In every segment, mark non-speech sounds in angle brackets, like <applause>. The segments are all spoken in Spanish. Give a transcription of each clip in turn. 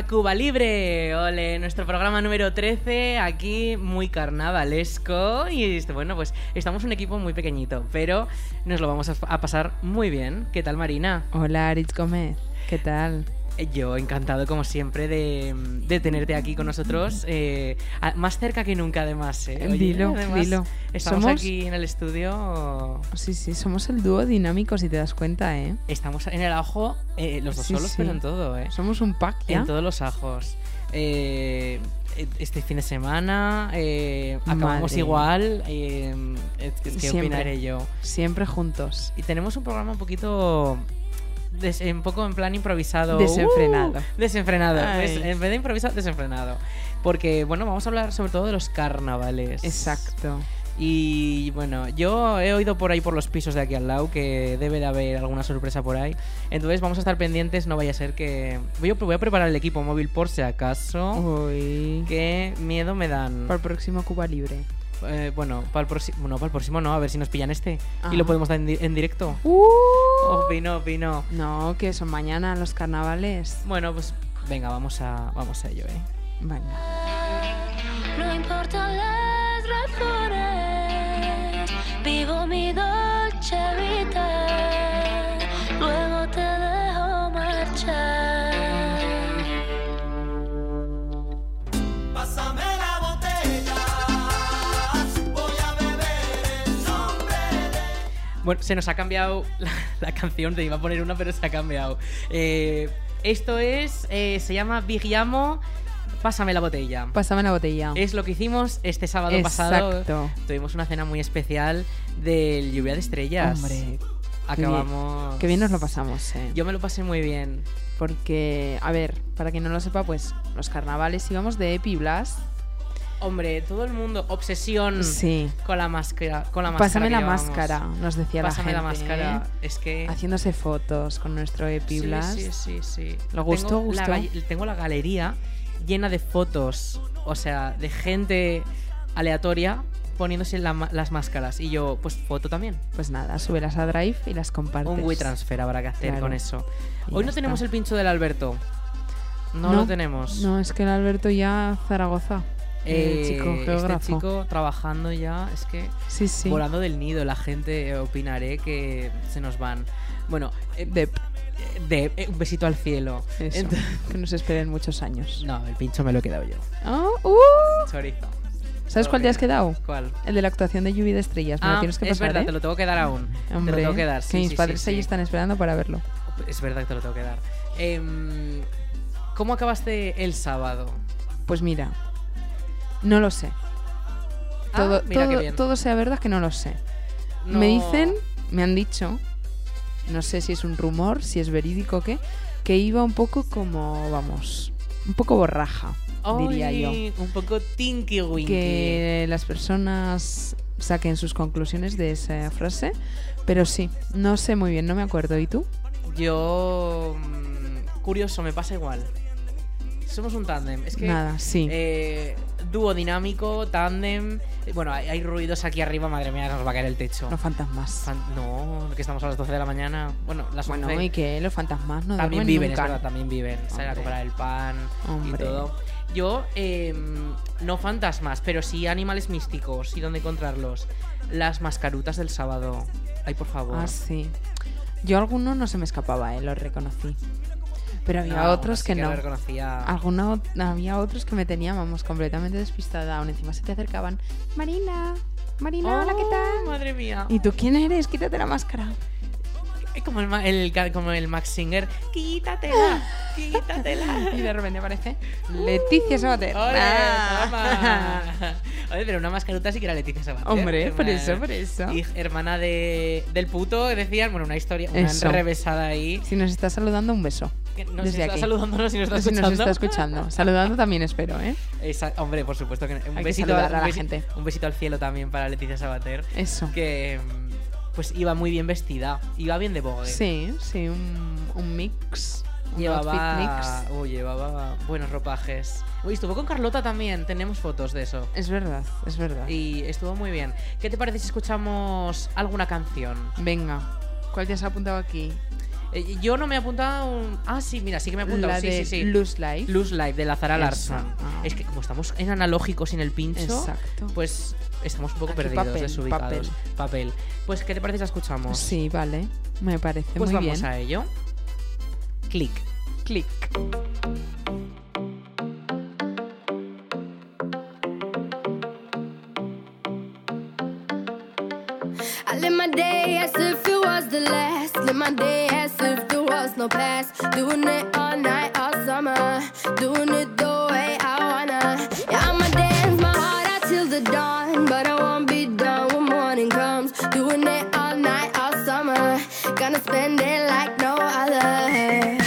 Cuba Libre, ole, nuestro programa número 13, aquí muy carnavalesco y este, bueno, pues estamos un equipo muy pequeñito, pero nos lo vamos a, a pasar muy bien. ¿Qué tal Marina? Hola, Aritz Gómez. ¿Qué tal? Eh, Yo encantado como siempre de, de tenerte aquí con nosotros, eh, a- más cerca que nunca además. eh. Oye, Dilo, además, dilo. Estamos Somos- aquí en el estudio, Sí, sí, somos el dúo dinámico, si te das cuenta, ¿eh? estamos en el ajo, eh, los dos Sí, solos, sí. pero en todo, ¿eh? Somos un pack, ¿ya? En todos los ajos. Eh, este fin de semana eh, acabamos Madre. igual. eh, ¿Qué Siempre. opinaré yo? Siempre juntos. Y tenemos un programa un poquito. Des- un poco en plan improvisado. Desenfrenado. Uh, desenfrenado. Des- en vez de improvisado, desenfrenado. Porque, bueno, vamos a hablar sobre todo de los carnavales. Exacto. Y bueno, yo he oído por ahí por los pisos de aquí al lado que debe de haber alguna sorpresa por ahí. Entonces vamos a estar pendientes, no vaya a ser que... Voy a, voy a preparar el equipo móvil por si acaso. Uy. Qué miedo me dan. Para el próximo Cuba Libre. Eh, bueno, para el próximo... No, para el próximo no, a ver si nos pillan este. Ajá. Y lo podemos dar en, di- en directo. ¡Uh! Opino, opino. No, que son mañana los carnavales. Bueno, pues venga, vamos a, vamos a ello, ¿eh? Venga. No importan las razones, vivo mi dolce vida, Bueno, se nos ha cambiado la, <laughs> la canción, te iba a poner una, pero se ha cambiado. Eh, esto es... eh, se llama Vigiamo, Pásame la botella. Pásame la botella. Es lo que hicimos este sábado pasado. Exacto. Tuvimos una cena muy especial del Lluvia de Estrellas. Hombre, Acabamos... qué bien nos lo pasamos, ¿eh? Yo me lo pasé muy bien. Porque, a ver, para quien no lo sepa, pues los carnavales íbamos de Epi Blast. Hombre, todo el mundo, obsesión Sí. con la máscara. Con la máscara Pásame la máscara, nos decía Pásame la la, gente. máscara. ¿eh? Es que. Haciéndose fotos con nuestro Epi sí, sí, sí, sí. ¿Lo gustó, Tengo la, gustó? tengo la galería llena de fotos. O sea, de gente aleatoria poniéndose la las máscaras. Y yo, pues foto también. Pues nada, súbelas a Drive y las compartes. Un WeTransfer habrá que hacer Claro. con eso. Y Hoy no tenemos el pincho del Alberto. No, No, lo tenemos. No, es que el Alberto ya Zaragoza. Eh, el chico. Este chico trabajando ya, es que Sí, sí. volando del nido, la gente eh, opinaré que se nos van. Bueno, eh, De de eh, un besito al cielo. eso, que nos esperen muchos años. no, el pincho me lo he quedado yo. Oh, uh. Chorizo. ¿Sabes cuál te has quedado? ¿Cuál? El de la actuación de Lluvia de Estrellas. Me lo Ah, tienes que es pasar, verdad, ¿eh? te lo tengo que dar aún. Hombre, te lo tengo que dar, sí, que mis padres ahí están esperando para verlo. Es verdad que te lo tengo que dar. Em, ¿Cómo acabaste el sábado? Pues mira, no lo sé. Ah, Todo, mira qué todo, bien. todo sea verdad que no lo sé. No- Me dicen, me han dicho, no sé si es un rumor, si es verídico o qué, que iba un poco como, vamos, un poco borraja, diría yo. Un poco tinky winky. Que las personas saquen sus conclusiones de esa frase, pero sí, no sé muy bien, no me acuerdo. ¿Y tú? Yo. mm, Curioso, me pasa igual. Somos un tándem. Es que. Nada, sí. eh, dúo dinámico, tándem. Eh, Bueno, hay, hay ruidos aquí arriba, madre mía, nos va a caer el techo. Los fantasmas. Fan- no, que estamos a las 12 de la mañana. Bueno, las 11. Bueno, ¿y qué? Los fantasmas no también viven, nunca. es verdad, también viven. Salen a comprar el pan y Hombre. todo. Yo, eh, no fantasmas, pero sí animales místicos y dónde encontrarlos. Las mascarutas del sábado. Ay, por favor. Ah, sí. Yo alguno no se me escapaba, eh, lo reconocí. Pero había No, otros que, no. reconocía. Alguno, había otros que me tenían, vamos, completamente despistada. Aún encima se te acercaban. Marina, Marina, hola, ¿qué Oh, tal? Madre mía. ¿Y tú quién eres? Quítate la máscara. Como el, el como el Max Singer. Quítatela, <laughs> quítatela. Y de repente aparece Leticia Sabater. ¡Ole, Ah. Oye, <laughs> pero una mascaruta sí que era Leticia Sabater. Hombre, por Hermana- eso, por eso. Y hermana de, del puto, decían, bueno, una historia, una Eso. revesada ahí. Si nos está saludando, un beso. Que no sé Desde está aquí. saludándonos, si nos está si escuchando. nos está escuchando. Saludando también espero, ¿eh? Esa- hombre, por supuesto que un que besito, saludar a un la besi- gente. Un besito al cielo también para Leticia Sabater. Eso. Que pues iba muy bien vestida. Iba bien de Vogue. Sí, sí, un, un mix. Un Llevaba, mix. uy, llevaba buenos ropajes. Uy, estuvo con Carlota también, tenemos fotos de eso. Es verdad, es verdad. Y estuvo muy bien. ¿Qué te parece si escuchamos alguna canción? Venga, ¿cuál te has apuntado aquí? Eh, yo no me he apuntado. un- Ah, sí, mira, sí que me he apuntado. La sí, de sí, sí. Loose Life. Loose Life de la Zara Larson. ah. Es que como estamos en analógico sin el pincho, Exacto. pues estamos un poco Aquí perdidos, papel, desubicados. Papel. Pues, ¿qué te parece si la escuchamos? Sí, vale. Me parece Pues muy vamos bien. a ello. Click. Click. I live my day as if it was the last. Live my day as if there was no past. Doing it all night, all summer. Doing it the way I wanna. Yeah, I'ma dance my heart out till the dawn. But I won't be done when morning comes. Doing it all night, all summer. Gonna spend it like no other.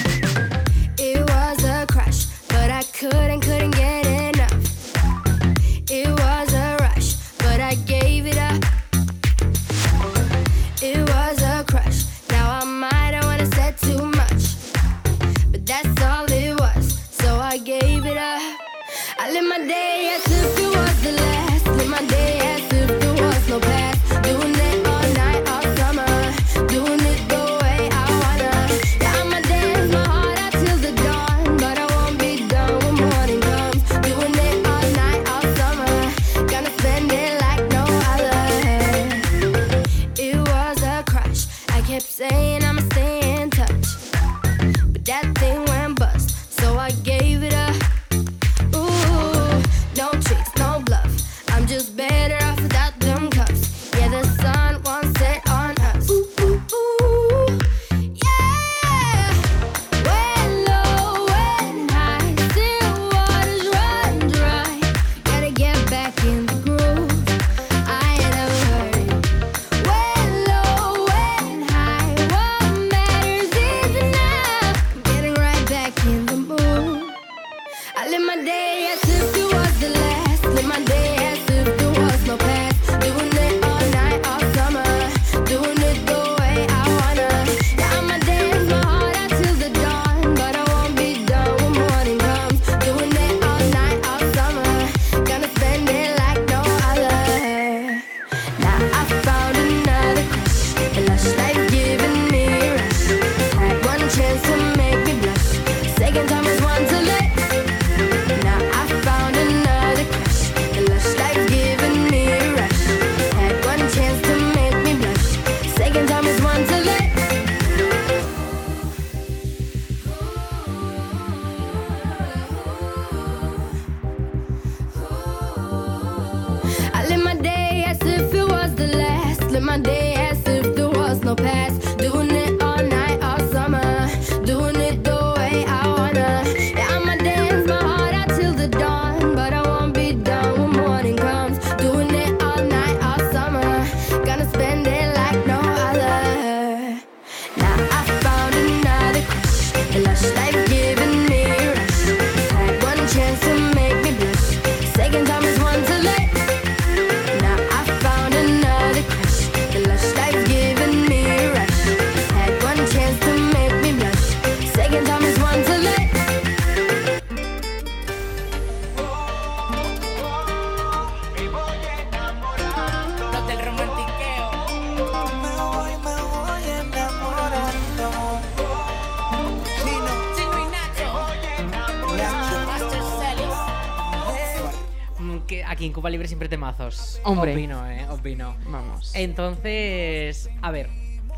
Opino. Vamos. Entonces, a ver,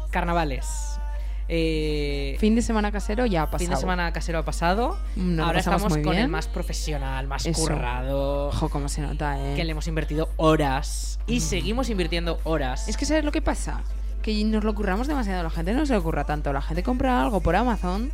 carnavales. Eh, fin de semana casero ya ha pasado. fin de semana casero ha pasado. Ahora estamos con el más profesional, más Eso. currado. Ojo, cómo se nota, eh. Que le hemos invertido horas. Y seguimos invirtiendo horas. Es que ¿sabes lo que pasa? Que nos lo curramos demasiado. La gente no se lo curra tanto. La gente compra algo por Amazon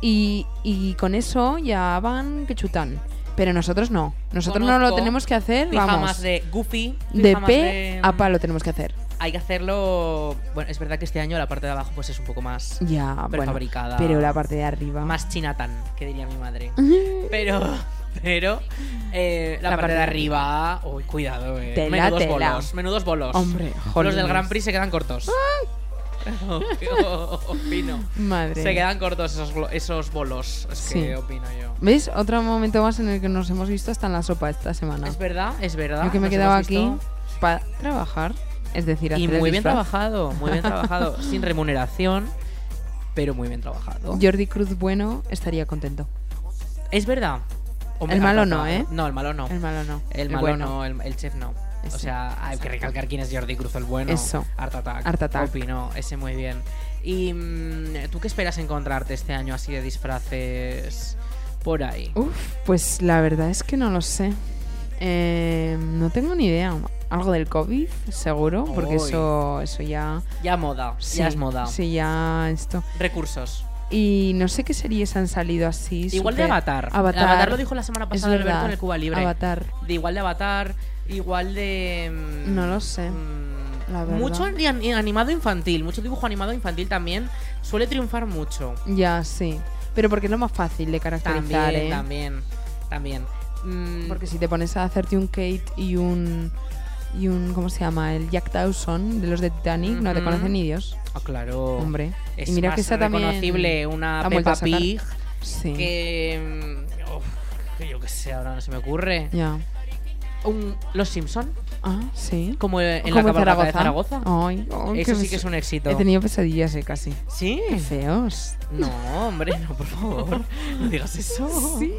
y, y con eso ya van que chutan. Pero nosotros no. Nosotros no lo tenemos que hacer, pijamas vamos. de Goofy. De P de- a pa lo tenemos que hacer. Hay que hacerlo. Bueno, es verdad que este año la parte de abajo pues es un poco más Ya, bueno. prefabricada. Pero la parte de arriba. Más chinatán, que diría mi madre. <laughs> Pero. Pero. eh, la, La parte, parte de de arriba. Uy, cuidado, eh. Tela, menudos tela. bolos. Menudos bolos. Hombre, Los jolines. del Grand Prix se quedan cortos. Opino. Madre. Se quedan cortos esos, esos bolos. Es Sí. que opino yo. ¿Ves? Otro momento más en el que nos hemos visto hasta en la sopa esta semana. Es verdad, es verdad. Yo que me quedaba aquí para trabajar. Es decir, Y hacer el muy bien disfraz. trabajado, muy bien trabajado. <laughs> Sin remuneración, pero muy bien trabajado. Jordi Cruz Bueno estaría contento. Es verdad. El malo no, ¿eh? No, el malo no. El malo no. El malo bueno. no, el, el chef no. O sea, hay que recalcar quién es Jordi Cruz el bueno. Eso. Art Attack. Art Attack. Opino, ese muy bien. ¿Y mm, tú qué esperas encontrarte este año así de disfraces por ahí? Uf, pues la verdad es que no lo sé. Eh, no tengo ni idea. Algo del COVID, seguro, porque eso, eso ya. Ya moda, Sí, ya es moda. Sí, ya esto. Recursos. Y no sé qué series han salido así. Igual de Avatar. Avatar. Avatar lo dijo la semana pasada Alberto en el Cuba Libre. Avatar. De igual de Avatar, igual de. mm, No lo sé, mm, la. Mucho ani- ani- animado infantil, mucho dibujo animado infantil también suele triunfar mucho. Ya, sí. Pero porque es lo más fácil de caracterizar, También, ¿eh? también, también. Mm, Porque si te pones a hacerte un Kate y un. Y un. ¿Cómo se llama? El Jack Dawson de los de Titanic, no te conocen ni Dios. ah, claro. Hombre. Es y mira más que también. reconocible una han vuelto a Peppa. Pig Sí. que. uf, que yo qué sé, ahora no se me ocurre. Ya. Un- Los Simpson, Ah, sí. como en la cabalgata de Zaragoza. Ay, ay, Eso sí que es un éxito. He tenido pesadillas, eh, casi. ¿Sí? Qué feos. No, hombre, no, por favor. No digas eso. Sí.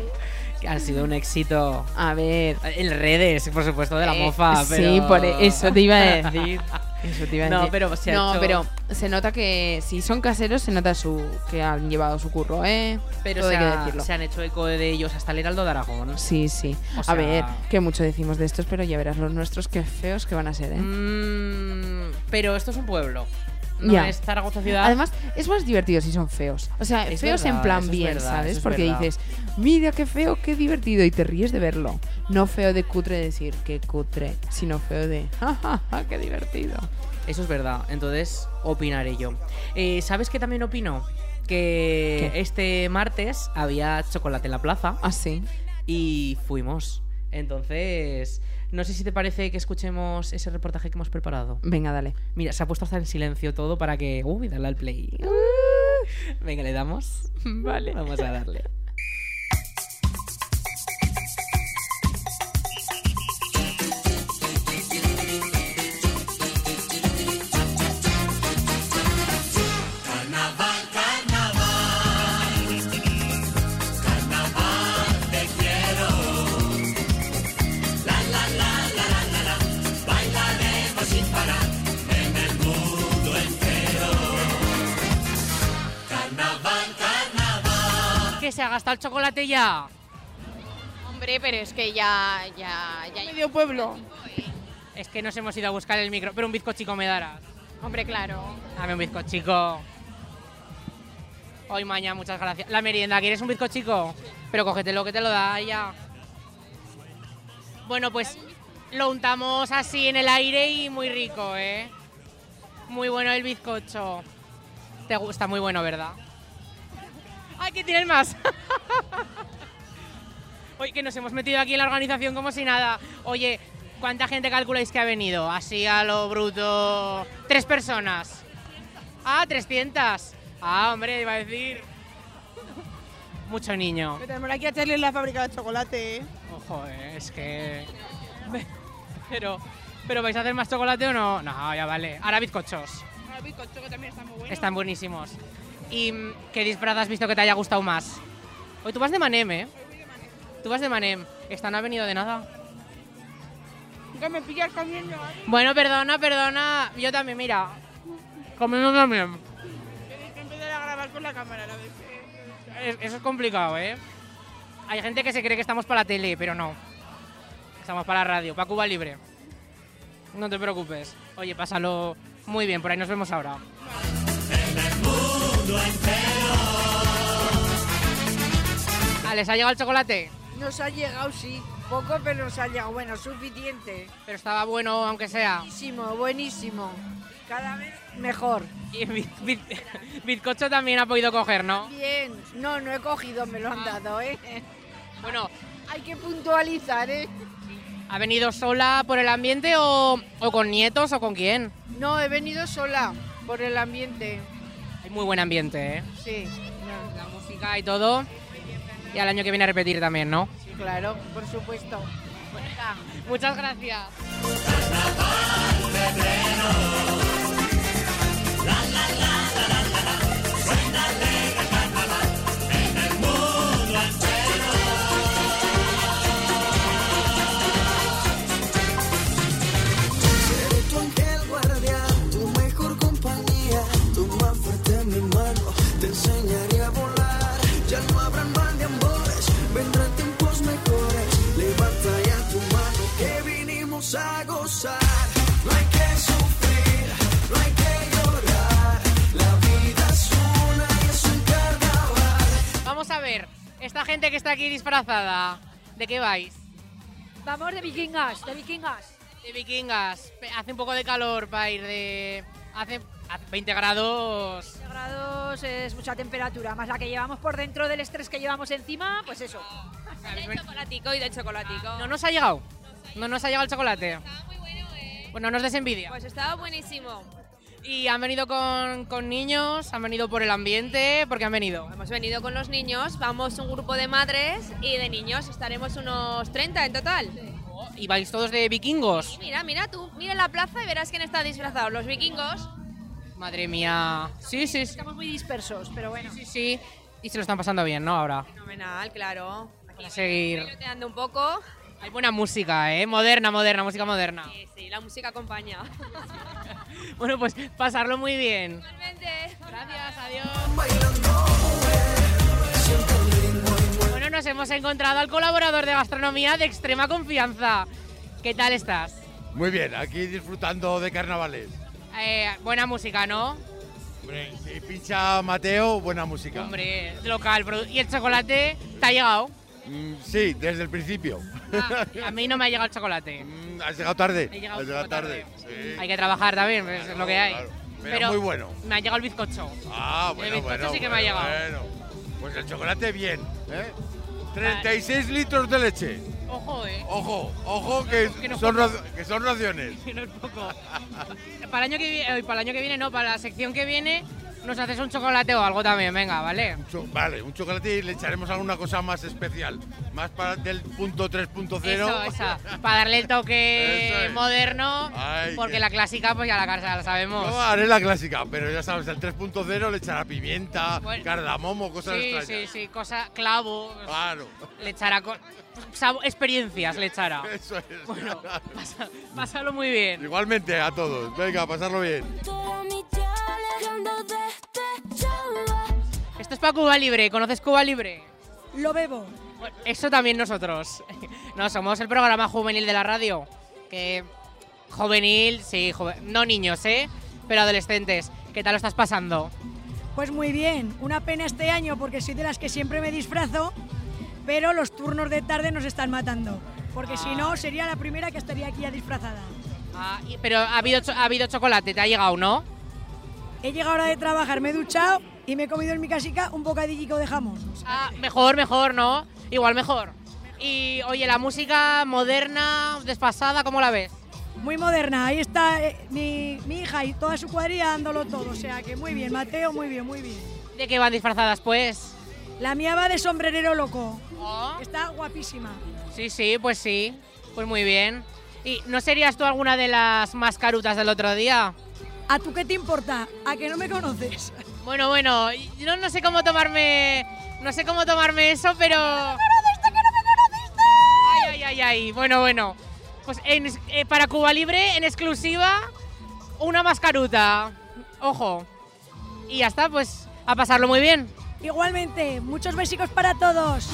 Que ha sido un éxito. A ver. En redes, por supuesto, de la eh, mofa. Sí, por e- eso te iba a decir. <laughs> Eso te iba a No, decir. pero se ha no, hecho- pero se nota que si son caseros, se nota su que han llevado su curro, ¿eh? Pero Todo se, hay que ha- decirlo. se han hecho eco de ellos hasta el Heraldo de Aragón. Sí, sí. O A ver, que mucho decimos de estos, pero ya verás los nuestros qué feos que van a ser, ¿eh? Mm, pero esto es un pueblo. No Ya. es Zaragoza ciudad. Además, es más divertido si son feos. O sea, Es feos verdad, en plan bien, verdad, ¿sabes? es Porque verdad. dices, mira qué feo, qué divertido, y te ríes de verlo. No feo de cutre decir qué cutre, sino feo de, <laughs> ja, ja, ja, qué divertido. Eso es verdad. Entonces, opinaré yo. Eh, ¿Sabes qué también opino? Que ¿Qué? este martes había chocolate en la plaza Así. y fuimos. Entonces, no sé si te parece que escuchemos ese reportaje que hemos preparado. Venga, dale. Mira, se ha puesto hasta en silencio todo para que. Uy, dale al play. Venga, le damos. Vale. Vamos a darle. Que se ha gastado el chocolate ya. Hombre, pero es que ya, ya, ya. Medio pueblo. Es que nos hemos ido a buscar el micro. Pero un bizcochico me darás. Hombre, claro. Dame un bizcochico. Hoy mañana, muchas gracias. La merienda, ¿quieres un bizcochico? Pero cógetelo que te lo da ella. Bueno, pues lo untamos así en el aire y muy rico, ¿eh? Muy bueno el bizcocho. Te gusta, muy bueno, ¿verdad? ¡Ay, que tienes más! <laughs> Oye, que nos hemos metido aquí en la organización como si nada. Oye, ¿cuánta gente calculáis que ha venido? Así a lo bruto. Tres personas. Ah, 300. Ah, hombre, iba a decir. Mucho niño. Que tenemos aquí a Charlie en la fábrica de chocolate, ¿eh? Ojo, eh, es que. <laughs> Pero. ¿Pero vais a hacer más chocolate o no? No, ya vale. Ahora bizcochos. El bizcocho que también está muy bueno. Están buenísimos. ¿Y qué disfraz has visto que te haya gustado más? Hoy tú vas de Manem, ¿eh? Tú vas de Manem. Esta no ha venido de nada. Que me pillas comiendo. Bueno, perdona, perdona. Yo también, mira. Comiendo también. Tienes que empezar a grabar con la cámara a la vez. Es- Eso es complicado, ¿eh? Hay gente que se cree que estamos para la tele, pero no. Estamos para la radio, para Cuba Libre. No te preocupes. Oye, pásalo muy bien, por ahí nos vemos ahora. Ah, ¿Les ha llegado el chocolate? Nos ha llegado, sí. Poco, pero nos ha llegado. Bueno, suficiente. Pero estaba bueno, aunque sea. Buenísimo, buenísimo. Cada vez mejor. Y Biz- Biz- Bizcocho también ha podido coger, ¿no? Bien. No, no he cogido, me lo han dado, ¿eh? Bueno, Hay que puntualizar, ¿eh? ¿ha venido sola por el ambiente o, o con nietos o con quién? No, he venido sola por el ambiente. Hay muy buen ambiente, ¿eh? Sí, La música y todo. Y al año que viene a repetir también, ¿no? sí, claro, por supuesto. Muchas gracias. Disfrazada, ¿de qué vais? Vamos de vikingas, de vikingas. De vikingas. Hace un poco de calor para ir de... Hace, hace 20 grados. 20 grados es mucha temperatura, más la que llevamos por dentro del estrés que llevamos encima, pues eso. De chocolatico y de chocolatico. No nos ha llegado. No nos ha llegado el chocolate. muy bueno, ¿eh? Pues no nos des envidia. Pues estaba buenísimo. Y han venido con, con niños, han venido por el ambiente, porque han venido. Hemos venido con los niños, vamos un grupo de madres y de niños, estaremos unos 30 en total. Y vais todos de vikingos. Mira, mira tú, mira la plaza y verás quién está disfrazado. Los vikingos. Madre mía. Sí, sí, sí. Estamos muy dispersos, pero bueno. Sí, sí. Y se lo están pasando bien, ¿no? Ahora. Fenomenal, claro. Para seguir. Peloteando un poco. Hay buena música, ¿eh? Moderna, moderna, música moderna. Sí, sí, la música acompaña. <laughs> Bueno, pues pasarlo muy bien. Igualmente. Gracias, adiós. Bueno, nos hemos encontrado al colaborador de gastronomía de extrema confianza. ¿Qué tal estás? Muy bien, aquí disfrutando de carnavales. Eh, buena música, ¿no? Hombre, si pincha Mateo, buena música. Hombre, local. ¿Y el chocolate te ha llegado? Mm, sí, desde el principio. Ah, a mí no me ha llegado el chocolate. <laughs> Mm, ¿Has llegado tarde? He llegado Has tarde. Sí. Hay que trabajar también, pues, es lo que hay. Claro, Pero, muy bueno. Me ha llegado el bizcocho. Ah, El bueno, bizcocho bueno. sí que me ha llegado. bueno. Pues el chocolate bien, ¿eh? 36 litros de leche. Ojo, eh. Ojo, ojo que, Que no es son, que raciones. <laughs> Que no es poco. para, el año que viene, para el año que viene, no, para la sección que viene, nos haces un chocolate o algo también, venga, ¿vale? Vale, un chocolate y le echaremos alguna cosa más especial. Más para del punto 3.0. Eso, esa. Para darle el toque <laughs> es. moderno, Ay, porque que- la clásica, pues ya la, casa la sabemos. Yo haré la clásica, pero ya sabes, el 3.0 le echará pimienta, Bueno. cardamomo, cosas sí, extrañas. sí, sí, cosa, clavo, Claro, le echará co- experiencias, le echará. <laughs> eso es. Bueno, pasa- pásalo muy bien. Igualmente a todos. Venga, pasarlo bien. Esto es para Cuba Libre, ¿conoces Cuba Libre? Lo bebo. Bueno, eso también nosotros. No, somos el programa juvenil de la radio. Que juvenil, sí, jove- no niños, ¿eh? Pero adolescentes. ¿Qué tal lo estás pasando? Pues muy bien, una pena este año porque soy de las que siempre me disfrazo, pero los turnos de tarde nos están matando. Porque si no, sería la primera que estaría aquí ya disfrazada. Ah, y- pero ha habido, ha habido chocolate, te ha llegado, ¿no? He llegado ahora de trabajar, me he duchado y me he comido en mi casica un bocadillico de jamón. Ah, mejor, mejor, ¿no? Igual mejor. Y oye, la música moderna, desfasada, ¿cómo la ves? Muy moderna, ahí está eh, mi, mi hija y toda su cuadrilla dándolo todo. O sea que muy bien, Mateo, muy bien, muy bien. ¿De qué van disfrazadas, pues? La mía va de sombrerero loco. Oh. Está guapísima. Sí, sí, pues sí. Pues muy bien. ¿Y no serías tú alguna de las mascarutas del otro día? ¿A tú qué te importa? ¿A que no me conoces? Bueno, bueno, yo no sé cómo tomarme, no sé cómo tomarme eso, pero... ¡Que no me conociste, que no me conociste! Ay, ay, ay, ay, bueno, bueno. Pues eh, para Cuba Libre, en exclusiva, una mascaruta. Ojo. Y ya está, pues a pasarlo muy bien. Igualmente, muchos besicos para todos.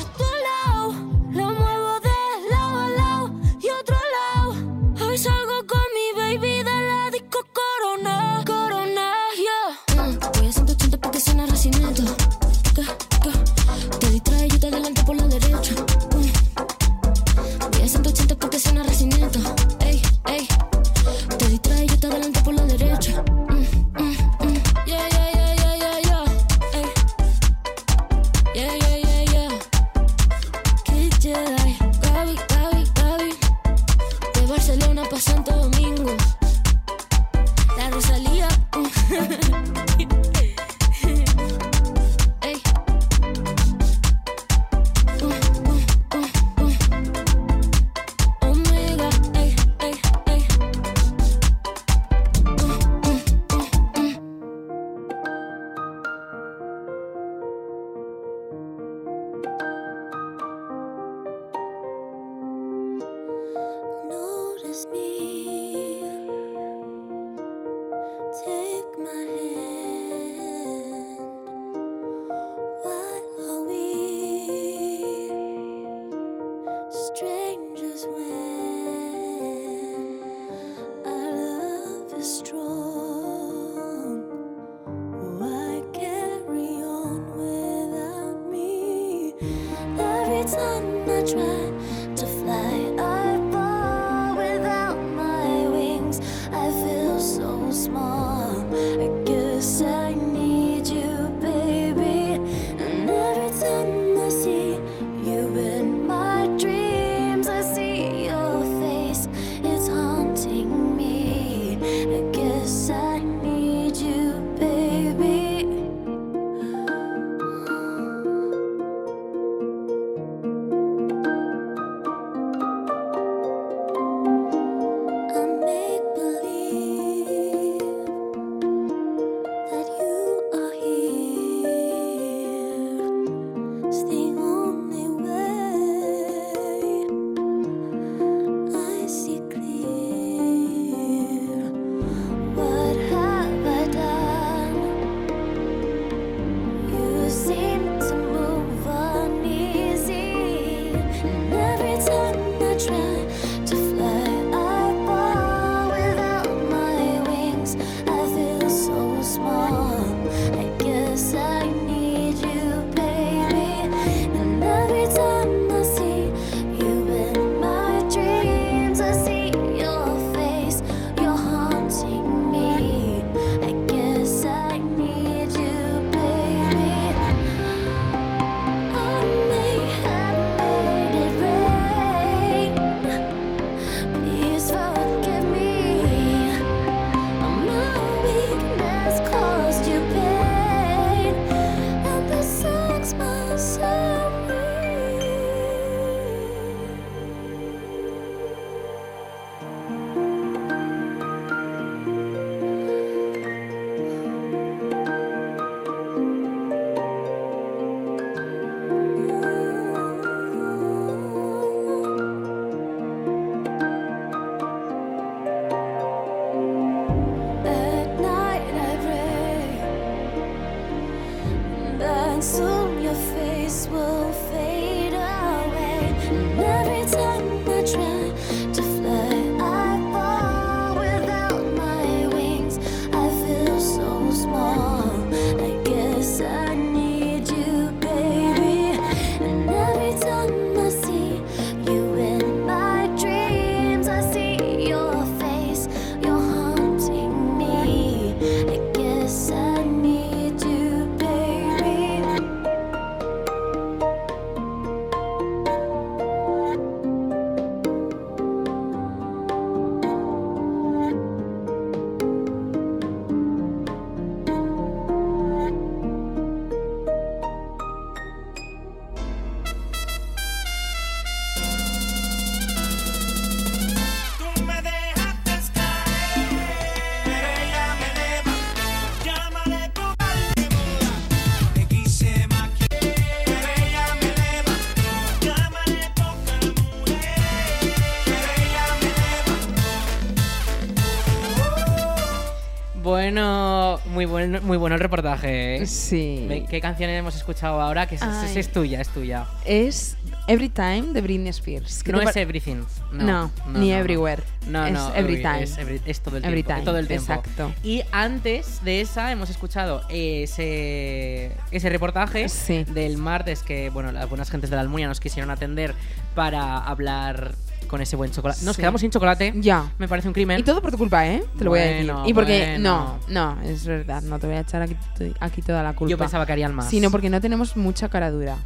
Bueno, muy bueno el reportaje. ¿eh? Sí. ¿Qué canción hemos escuchado ahora? Que es, es- tuya, es tuya. Es Every Time de Britney Spears. ¿Qué No es Everything. No, No, ni no, no. Everywhere. No, es no, Every Time. Es, every- es todo el Every tiempo. time, Todo el tiempo. exacto. Y antes de esa hemos escuchado ese, ese reportaje Sí. del martes que, bueno, las buenas gentes de la Almunia nos quisieron atender para hablar con ese buen chocolate. Nos Sí. quedamos sin chocolate. Ya. Me parece un crimen. Y todo por tu culpa, ¿eh? Te lo voy a decir. Y porque, bueno. no, no, es verdad, no te voy a echar aquí, aquí toda la culpa. Yo pensaba que harían más. Sino porque no tenemos mucha cara dura.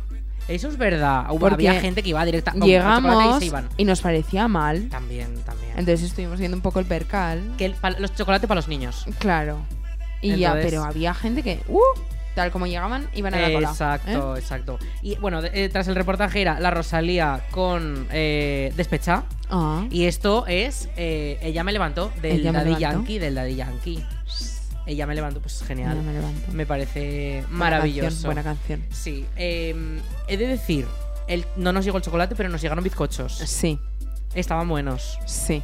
Eso es verdad. Hubo- había gente que iba directa y Llegamos se iban. y nos parecía mal. También, también. Entonces estuvimos viendo un poco el percal. que el- los chocolates para los niños. Claro. Y ya, pero había gente que, uh, tal como llegaban, iban a la cola. Exacto, ¿eh? exacto. Y bueno, de- eh, tras el reportaje era la Rosalía con eh, Despecha. Ah. Y esto es eh, Ella me levantó del Ella Daddy. Yankee, del Daddy Yankee. Ella me levantó, pues genial. Ella me. Me parece Buena maravilloso. canción, buena canción. Sí. eh, he de decir, el, no nos llegó el chocolate, pero nos llegaron bizcochos. Sí, Estaban buenos. sí.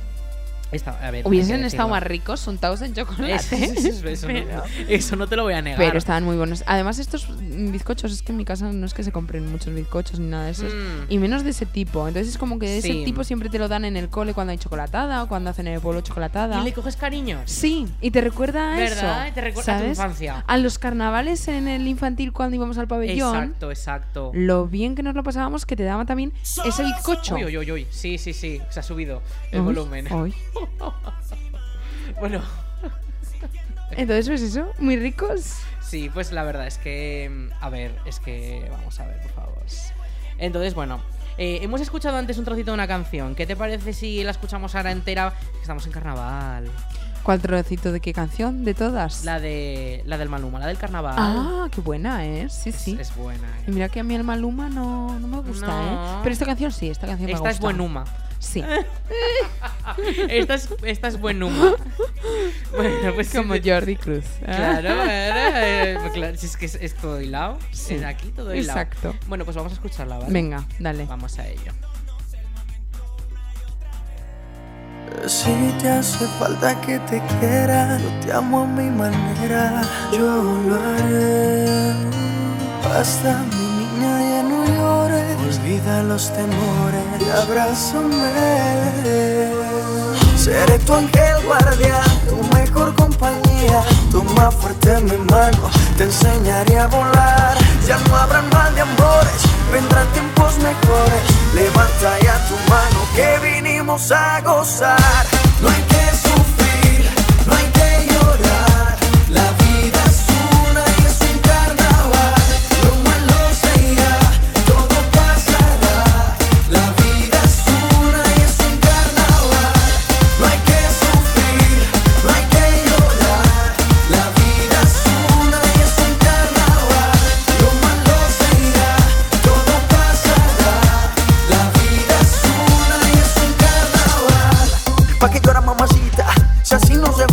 Esta- a ver, Hubiesen estado más ricos untados en chocolate. Eso, eso- <laughs> eso no, eso no te lo voy a negar. pero estaban muy buenos. Además, estos bizcochos, es que en mi casa no es que se compren muchos bizcochos ni nada de esos. Mm. Y menos de ese tipo. Entonces es como que de Sí. ese tipo siempre te lo dan en el cole cuando hay chocolatada o cuando hacen en el pueblo chocolatada. ¿Y le coges cariño? Sí, y te recuerda a ¿Verdad? eso. Te recuerda a tu infancia. A los carnavales en el infantil cuando íbamos al pabellón. Exacto, exacto. Lo bien que nos lo pasábamos que te daba también ese bizcocho. Uy, uy, uy, uy. Sí, sí, sí. Se ha subido el Uy, volumen. uy. <laughs> Bueno, Entonces, pues eso, muy ricos. sí, pues la verdad es que. A ver, es que. Vamos a ver, por favor. Entonces, bueno. eh, hemos escuchado antes un trocito de una canción. ¿Qué te parece si la escuchamos ahora entera? Estamos en carnaval. ¿Cuál trocito de qué canción? ¿De todas? La de. La del Maluma, la del carnaval. Ah, qué buena, ¿eh? Sí, Es- sí. Es, buena. eh. Y mira que a mí el Maluma no, no me gusta, No. ¿eh? Pero esta canción sí, esta canción me Esta gusta. es buenuma. Sí. <laughs> esta, es, esta es buenuma. <laughs> bueno, pues Como Jordi Cruz. Claro, <laughs> claro, eh, pues claro, si es que es, es todo hilado. Sí, Es aquí todo hilado. exacto. Bueno, pues vamos a escucharla, ¿vale? Venga, dale. Vamos a ello. Si te hace falta que te quiera, yo te amo a mi manera, yo lo haré. Basta, mi niña, ya no olvida los temores y abrázame. Seré tu ángel guardián, tu mejor compañía, toma fuerte mi mano, te enseñaré a volar. Ya no habrán mal de amores, vendrán tiempos mejores. Levanta ya tu mano que vinimos a gozar. No hay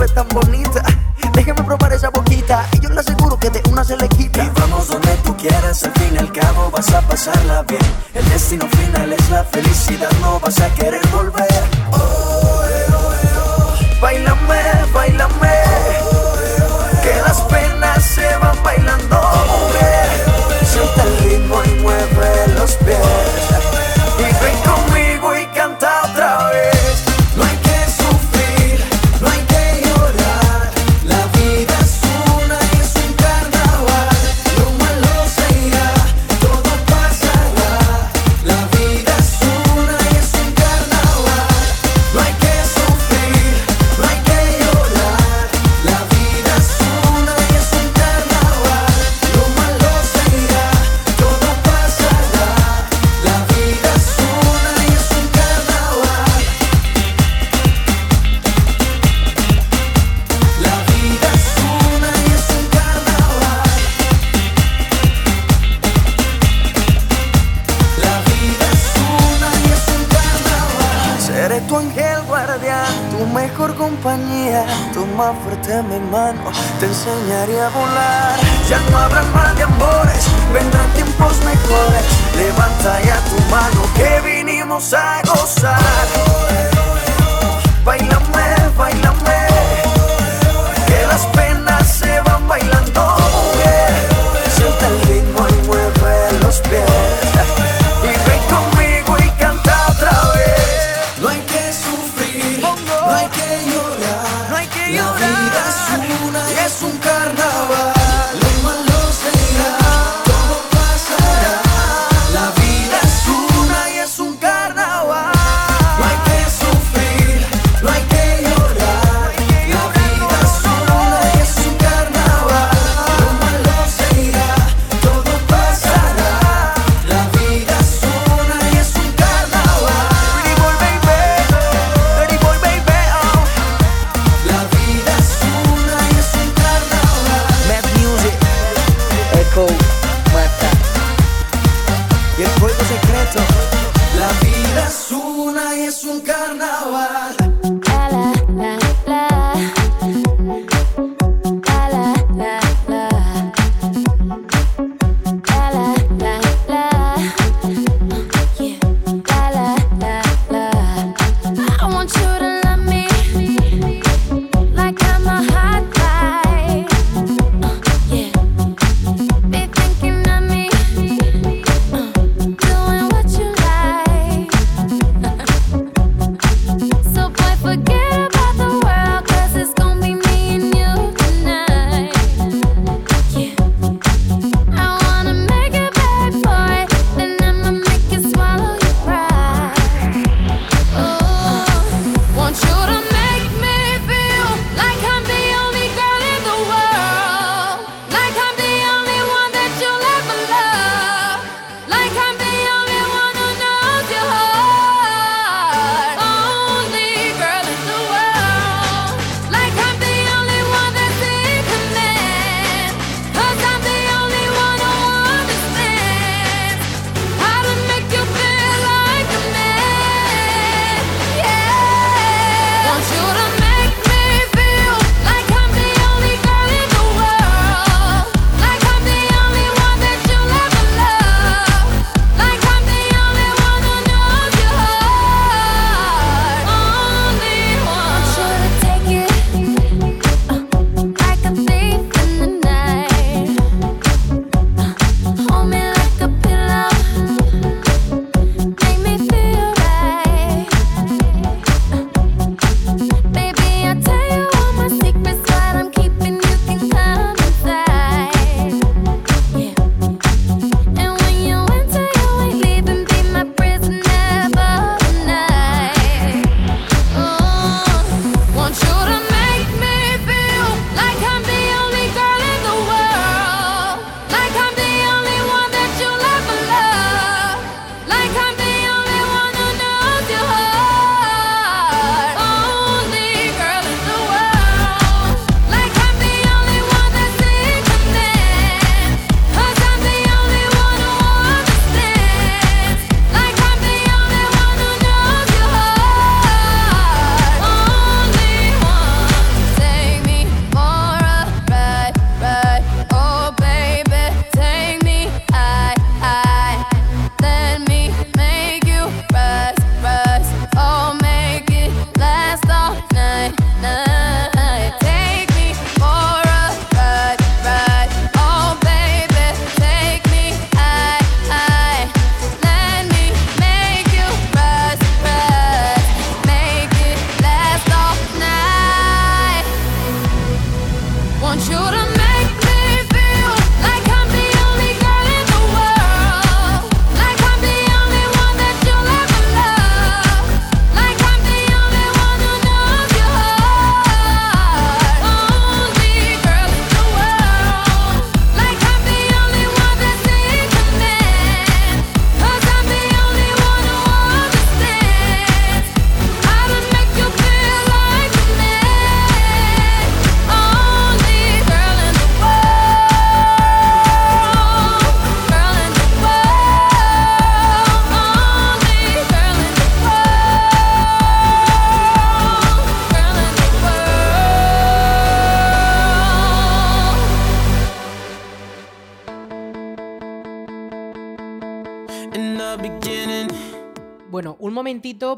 ve tan bonita. Déjeme probar esa boquita y yo le aseguro que de una se le quita. Y vamos donde tú quieras, al fin y al cabo vas a pasarla bien. El destino final es la felicidad, no vas a querer volver. Oh,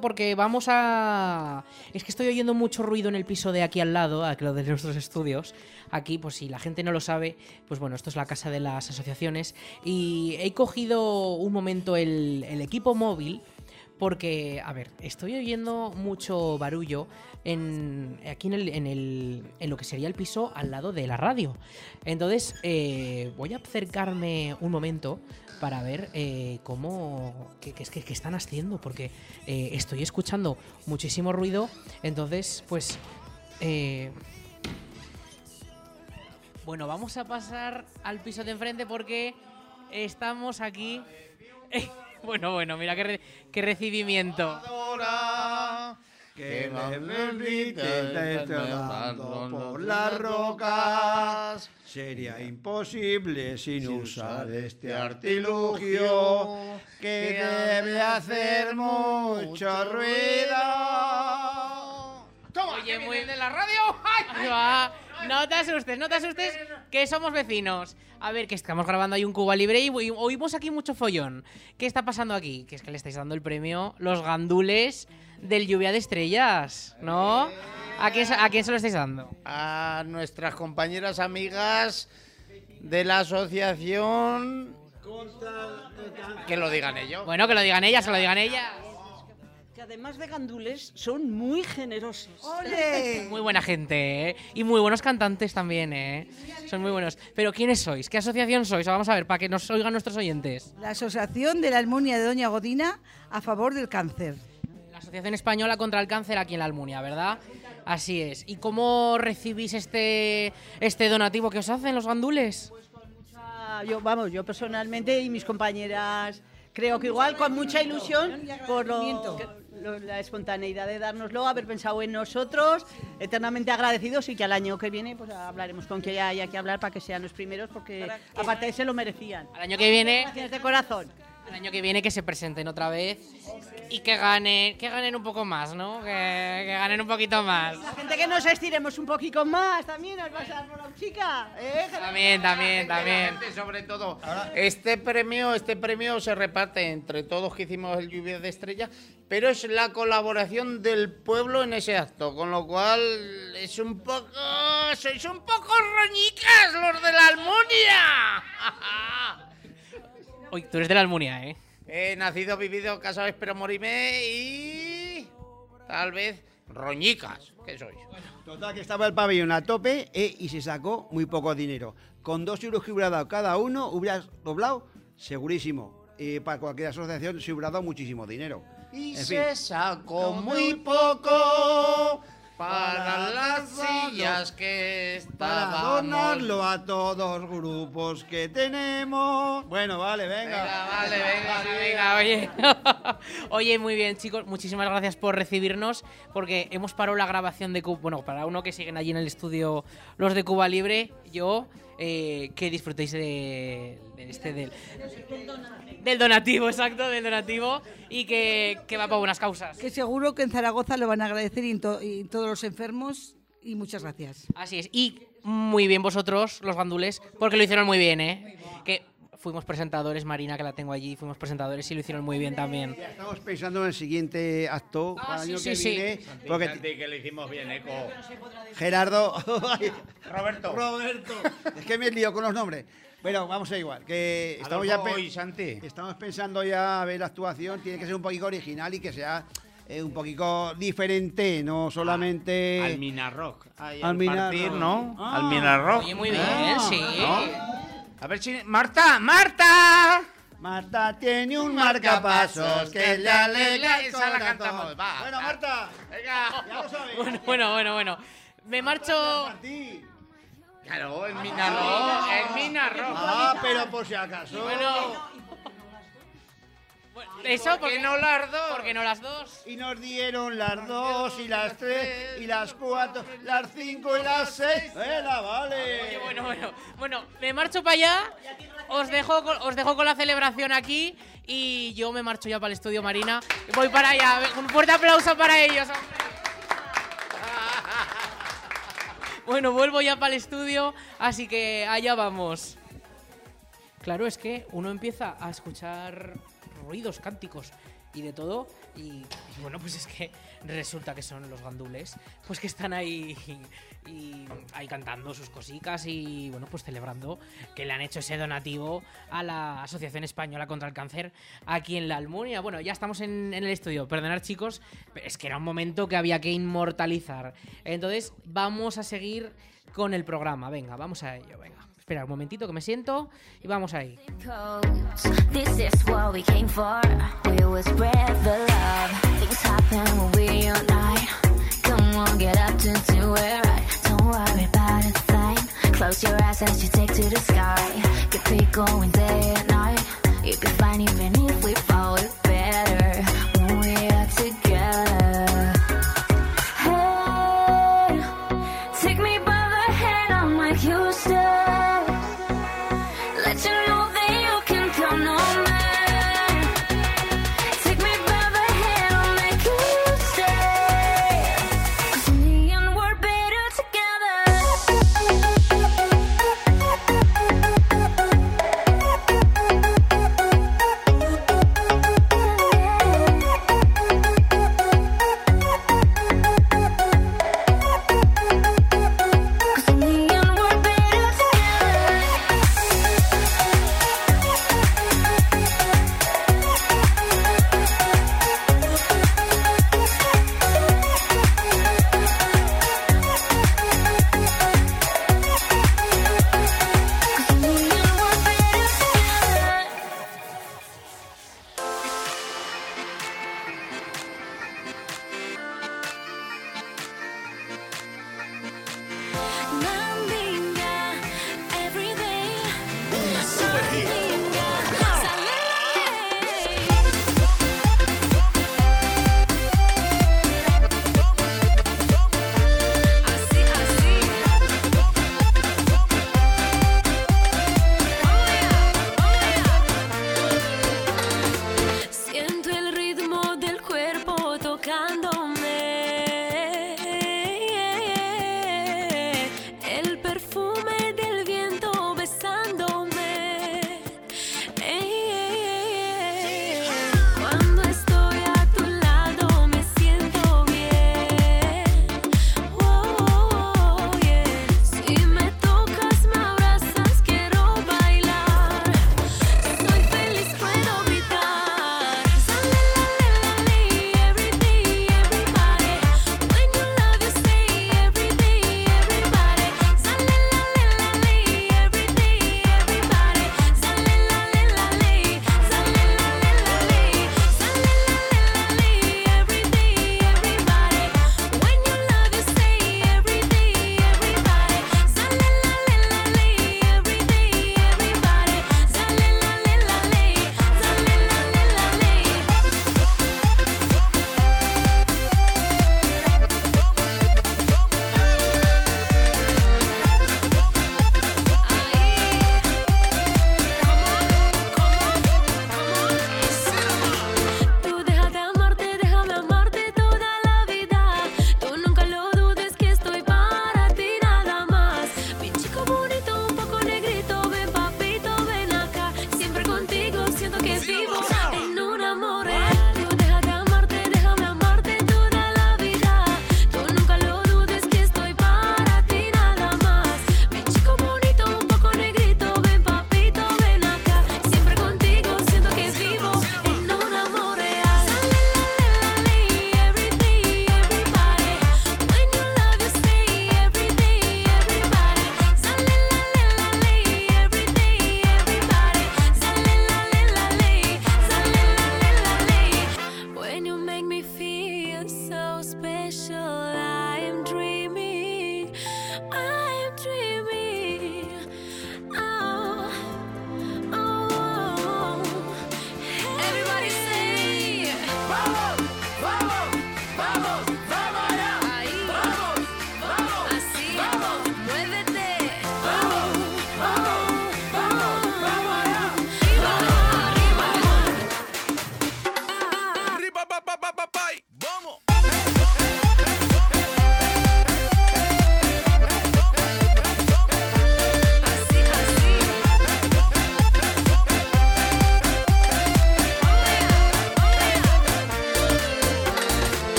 porque vamos a... Es que estoy oyendo mucho ruido en el piso de aquí al lado, a lo de nuestros estudios. Aquí, pues si la gente no lo sabe, pues bueno, esto es la casa de las asociaciones. Y he cogido un momento el, equipo móvil porque, a ver, estoy oyendo mucho barullo en, aquí en, el, en, el, en, lo que sería el piso al lado de la radio. Entonces, eh, voy a acercarme un momento para ver eh, cómo, qué, qué es que, qué están haciendo, porque eh, estoy escuchando muchísimo ruido. Entonces, pues... eh, bueno, vamos a pasar al piso de enfrente porque estamos aquí. <laughs> bueno, bueno, mira qué, re- qué recibimiento. Que me permite por las rocas. Sería imposible sin usar este artilugio que debe hacer mucho ruido. Oye, muy de la radio. Ahí va. No te asustes, no te asustes, que somos vecinos. A ver, que estamos grabando ahí un Cuba Libre y oímos aquí mucho follón. ¿Qué está pasando aquí? Que es que le estáis dando el premio Los Gandules del Lluvia de Estrellas, ¿no? ¿A quién, se- a quién se lo estáis dando? A nuestras compañeras amigas de la asociación. Que lo digan ellos. Bueno, que lo digan ellas, que lo digan ellas. Además de gandules son muy generosos. <laughs> Muy buena gente, ¿eh? Y muy buenos cantantes también, ¿eh? Son muy buenos. Pero ¿quiénes sois? ¿Qué asociación sois? Vamos a ver, para que nos oigan nuestros oyentes. La Asociación de la Almunia de Doña Godina a favor del cáncer. La Asociación Española contra el Cáncer aquí en la Almunia, ¿verdad? Así es. ¿Y cómo recibís este, este donativo que os hacen los gandules? Ah, Yo, vamos, yo personalmente y mis compañeras creo que igual con mucha ilusión por lo- la espontaneidad de dárnoslo, haber pensado en nosotros, eternamente agradecidos y que al año que viene pues hablaremos con quien haya que hablar para que sean los primeros porque aparte se lo merecían. Al año que viene, Gracias de corazón. El año que viene que se presenten otra vez y que ganen, que ganen un poco más, ¿no? Que, que ganen un poquito más. La gente que nos estiremos un poquito más también nos va a dar por la chica, ¿eh? También, también, también. Sobre todo, este premio, este premio se reparte entre todos que hicimos el lluvia de estrellas, pero es la colaboración del pueblo en ese acto, con lo cual es un poco, sois un poco roñicas los de la Almunia. <laughs> Tú eres de la Almunia, ¿eh? He nacido, vivido, casado, espero morirme y tal vez roñicas, que sois. Total, que estaba el pabellón a tope eh, y se sacó muy poco dinero. Con dos euros que hubiera dado cada uno, hubieras doblado, segurísimo. Y para cualquier asociación se hubiera dado muchísimo dinero. Y En se fin. sacó muy poco para las sillas que Para estaban. donarlo a todos los grupos que tenemos. Bueno, vale, venga. vale, venga, Venga, oye. <laughs> oye, muy bien, chicos. Muchísimas gracias por recibirnos. Porque hemos parado la grabación de Cuba. Bueno, para uno que siguen allí en el estudio los de Cuba Libre, yo. Eh, que disfrutéis de, de este del, del donativo, exacto, del donativo y que, que va para buenas causas. Que seguro que en Zaragoza lo van a agradecer y, to- y todos los enfermos. Y muchas gracias. Así es. Y muy bien vosotros, los gandules, porque lo hicieron muy bien, ¿eh? Que fuimos presentadores, Marina, que la tengo allí, fuimos presentadores y lo hicieron muy bien también. Estamos pensando en el siguiente acto para el sí, año sí, que sí. viene. Porque que le hicimos bien eco. Gerardo. Roberto. Roberto. Es que me lío con los nombres. Bueno, vamos a igual. Que estamos ya, Adolfo pe- y Santi. estamos pensando ya a ver la actuación. Tiene que ser un poquito original y que sea eh, un poquito diferente, no solamente. Almina Rock. Ahí Al al Mina partir, Rock. ¿no? Ah. Almina Rock. Oye, muy bien, Ah, sí. ¿no? A ver si. ¡Marta! ¡Marta! Marta tiene un marcapasos que le alegra el Esa la corazón. cantamos, va. Bueno, Marta. Venga. Ya lo sabes. Bueno, bueno, bueno, bueno. Me marcho. Claro, el Mina Rock. El Mina Rock. Ah, pero por si acaso. Bueno. Eso, porque no las dos? Porque no las dos. Y nos dieron las dos y las tres y las cuatro, las cinco y las seis. ¡Venga, vale! Oye, bueno, bueno. Bueno, me marcho para allá. Os dejo, con, os dejo con la celebración aquí. Y yo me marcho ya para el estudio Marina. Voy para allá. Un fuerte aplauso para ellos. hombre. <laughs> Bueno, vuelvo ya para el estudio. Así que allá vamos. Claro, es que uno empieza a escuchar ruidos, cánticos. y de todo. Y, bueno, pues es que resulta que son los gandules, pues que están ahí y ahí cantando sus cositas y bueno, pues celebrando que le han hecho ese donativo a la Asociación Española contra el Cáncer aquí en la Almunia. Bueno, ya estamos en, en el estudio. Perdonad, chicos, pero es que era un momento que había que inmortalizar. Entonces, vamos a seguir con el programa. Venga, vamos a ello, venga. Espera un momentito que me siento y vamos ahí. Close your eyes as you take to the sky. Keep it going day and night. You'll be fine even if we fall better when we are together.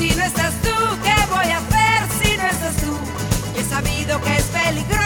Si no estás tú, ¿qué voy a hacer si no estás tú? He sabido que es peligroso.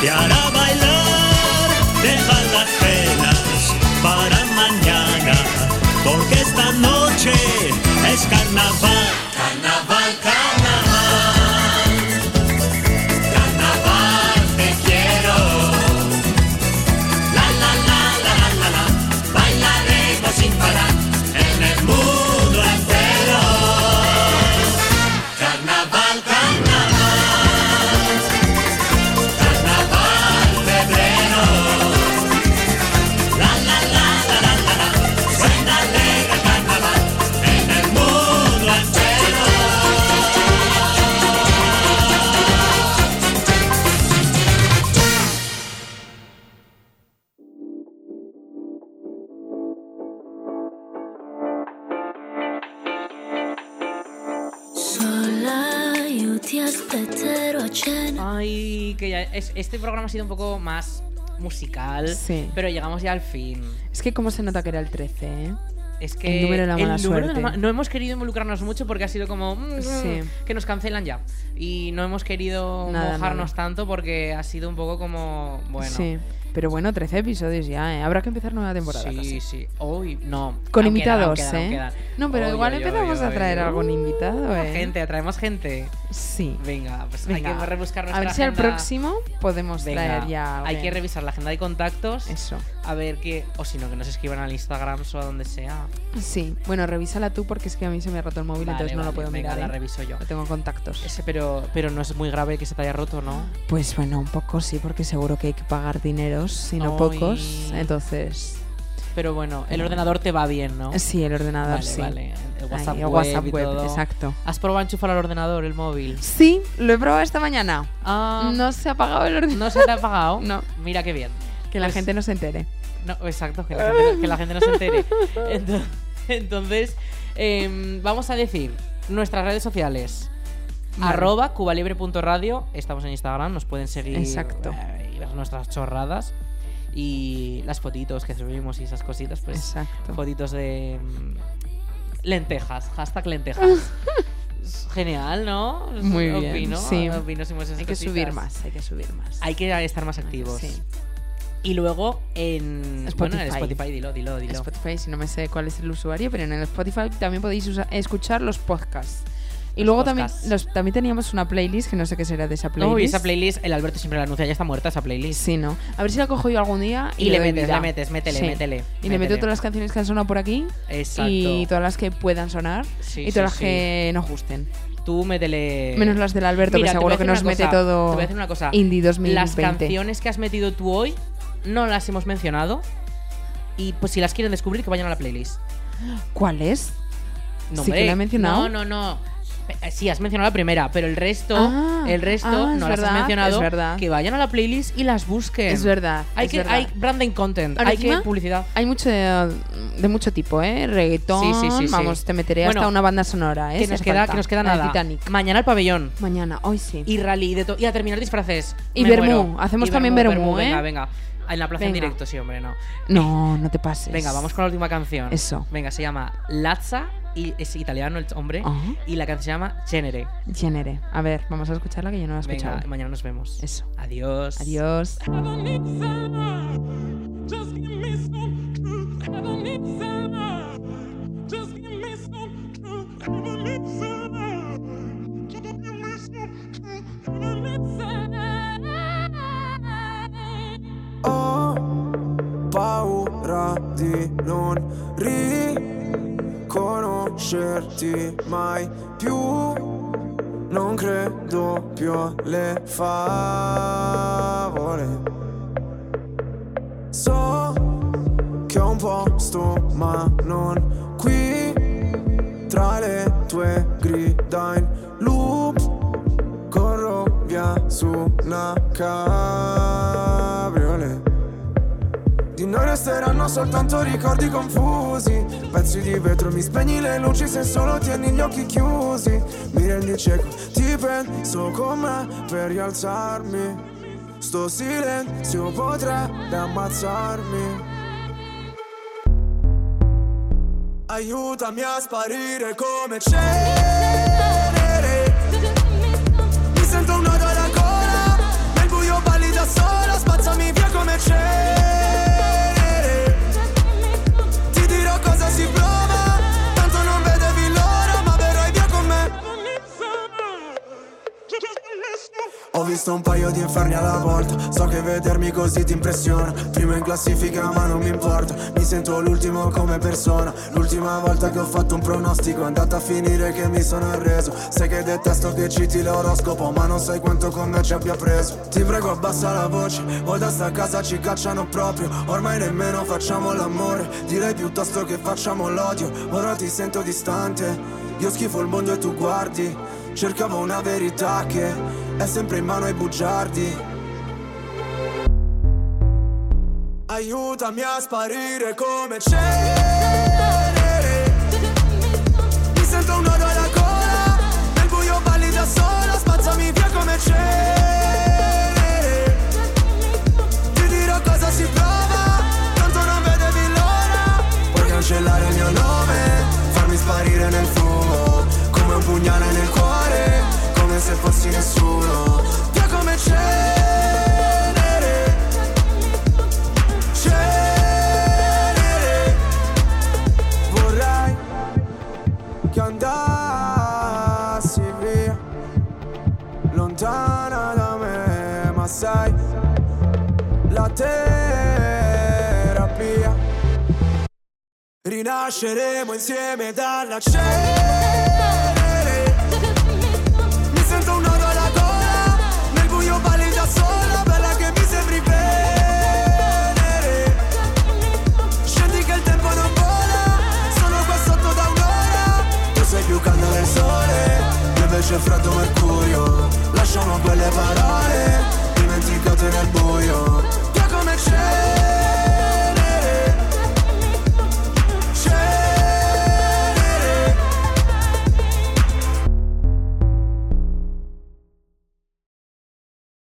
te hará bailar, deja las penas para mañana, porque esta noche es carnaval. Ha sido un poco más musical, Sí. pero llegamos ya al fin. Es que cómo se nota que era el 13, ¿eh? Es que El número de la mala número de la suerte. no hemos querido involucrarnos mucho porque ha sido como mm, Sí. que nos cancelan ya y no hemos querido Nada, mojarnos nada. tanto porque ha sido un poco como bueno Sí. Pero bueno, 13 episodios ya, ¿eh? Habrá que empezar nueva temporada. Sí, casi. sí. Hoy no. Con Aún quedan, invitados, aún quedan, aún ¿eh? No, pero Oy, igual empezamos a traer algún invitado, ¿eh? Gente, atraemos gente. Sí. Venga, pues Venga. hay que rebuscar nuestra A ver si al próximo podemos Venga, traer ya. Hay que revisar la agenda de contactos. Eso. A ver qué. O si no, que nos escriban al Instagram o a donde sea. Sí, bueno, revísala tú porque es que a mí se me ha roto el móvil, Vale, entonces no vale, lo puedo venga, mirar. la ¿eh? reviso yo. No tengo contactos. Ese, pero, pero no es muy grave que se te haya roto, ¿no? Pues bueno, un poco sí, porque seguro que hay que pagar dineros, si no pocos. Entonces. Pero bueno, el ordenador te va bien, ¿no? Sí, el ordenador Vale, sí. vale. El WhatsApp, Ay, el web, WhatsApp web, exacto. ¿Has probado enchufar al ordenador, el móvil? Sí, lo he probado esta mañana. Ah. No se ha apagado el ordenador. ¿No se te ha apagado? <laughs> No. Mira qué bien. Que la Pues- gente no se entere. No, exacto, que la gente, que la gente no se entere. <laughs> Ento- Entonces, em, vamos a decir nuestras redes sociales. Vale. Arroba cubalibre.radio. Estamos en Instagram, nos pueden seguir Exacto. eh, y ver nuestras chorradas. Y las fotitos que subimos y esas cositas, pues. Exacto. Fotitos de mm, lentejas, hashtag lentejas. <laughs> Genial, ¿no? Muy bien. Opino, sí. opino si hay que cositas. subir más, hay que subir más. Hay que estar más activos. Sí. Y luego en bueno, en Spotify. Spotify, dilo, dilo, dilo. Spotify, si no me sé cuál es el usuario, pero en el Spotify también podéis escuchar los podcasts. Y luego también, los, también teníamos una playlist, que no sé qué será de esa playlist. Uy, esa playlist, el Alberto siempre la anuncia, ya está muerta esa playlist. Sí, ¿no? A ver si la cojo yo algún día y, Y le doy metes, le metes, métele, métele, Y le meto todas las canciones que han sonado por aquí. Exacto. Y todas las que puedan sonar. Sí, y sí, todas las que nos gusten. Tú métele. Menos las del Alberto, Mira, que seguro que nos una mete cosa, todo Te voy a decir una cosa. Indie 2020. Las canciones que has metido tú hoy no las hemos mencionado. Y pues si las quieren descubrir, que vayan a la playlist. ¿Cuál es? No, Sí que la he mencionado. No, no, no. Eh, Sí, has mencionado la primera, pero el resto, Ah, el resto ah, no las verdad, has mencionado. es verdad. Que vayan a la playlist y las busquen. Es verdad, Hay es que, verdad. hay branding content, Ahora hay que publicidad. Hay mucho de, de mucho tipo, ¿eh? Reggaetón, Sí, sí, sí, sí. vamos, te meteré Bueno, hasta una banda sonora, ¿eh? que nos queda, que nos queda nada. Titanic. Mañana al pabellón. Mañana, hoy sí. Y rally de to- y a terminar disfraces. Y muero. hacemos Y también vermú, ¿eh? Venga, venga. En la plaza en Venga. directo, sí, hombre, no. No, no te pases. Venga, vamos con la última canción. Eso. Venga, se llama Lazza y es italiano el hombre. Ajá. Y la canción se llama Genere. Genere. A ver, vamos a escucharla que yo no la he Venga, escuchado. mañana nos vemos. Eso. Adiós. Adiós. Paura di non riconoscerti mai più. Non credo più alle favole. So che ho un posto, ma non qui. Tra le tue grida in loop, corro via su una cabriolet. Noi resteranno soltanto ricordi confusi. Pezzi di vetro, mi spegni le luci se solo tieni gli occhi chiusi. Mi rendi cieco, ti penso con me per rialzarmi. Sto silenzio potrebbe ammazzarmi. Aiutami a sparire come cenere. Mi sento un alla gola Nel buio balli da sola Spazzami via come cenere visto un paio di inferni alla volta. So che vedermi così ti impressiona. Primo in classifica ma non mi importa. Mi sento l'ultimo come persona. L'ultima volta che ho fatto un pronostico È andata a finire che mi sono arreso. Sai che detesto che citi l'oroscopo Ma non sai quanto con me ci abbia preso. Ti prego abbassa la voce. O da sta casa ci cacciano proprio. Ormai nemmeno facciamo l'amore. Direi piuttosto che facciamo l'odio. Ora ti sento distante. Io schifo il mondo e tu guardi. Cercavo una verità che è sempre in mano ai bugiardi. Aiutami a sparire come cenere nasceremo insieme dalla cenere Mi sento un oro alla gola, nel buio balli da sola, bella che mi sembri venere Scendi che il tempo non vola, sono qua sotto da un'ora. Tu sei più caldo del sole, io invece freddo mercurio. Lasciamo quelle parole, dimenticate nel buio tu come c'è?